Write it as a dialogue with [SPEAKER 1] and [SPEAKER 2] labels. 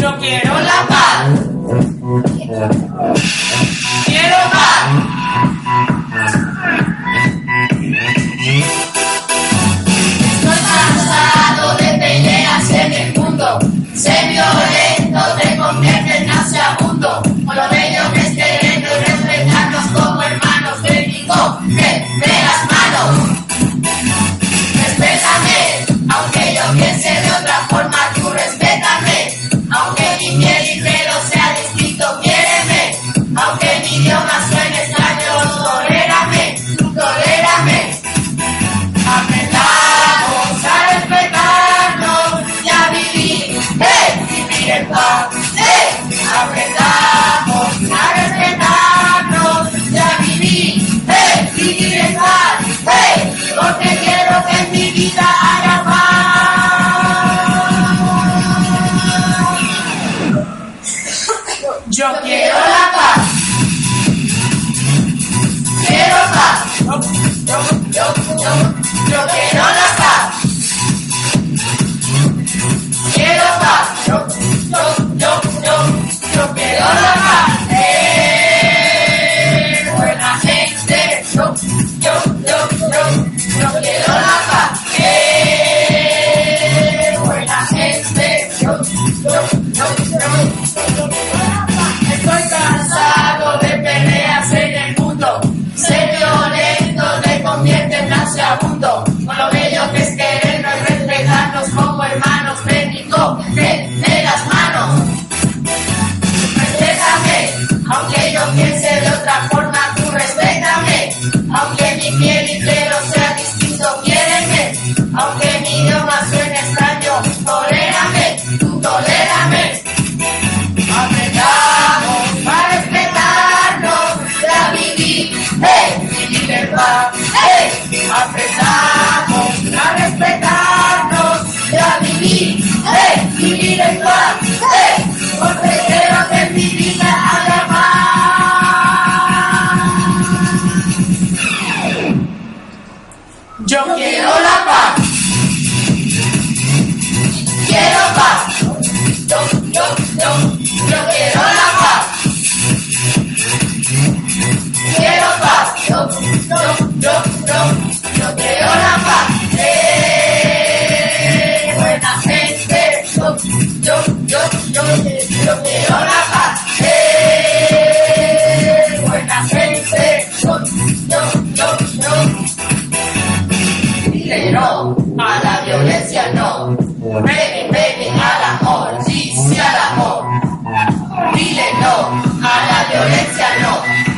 [SPEAKER 1] Yo quiero la paz. Aprendamos a respetarnos y a vivir, ¡eh! vivir porque quiero que en mi vida haya paz. Yo quiero vagabundo. Quiero la paz. Quiero paz. Yo, yo, yo, yo quiero la paz. Vete, vete al amor, sí, sí al amor. Dile no, a la violencia no.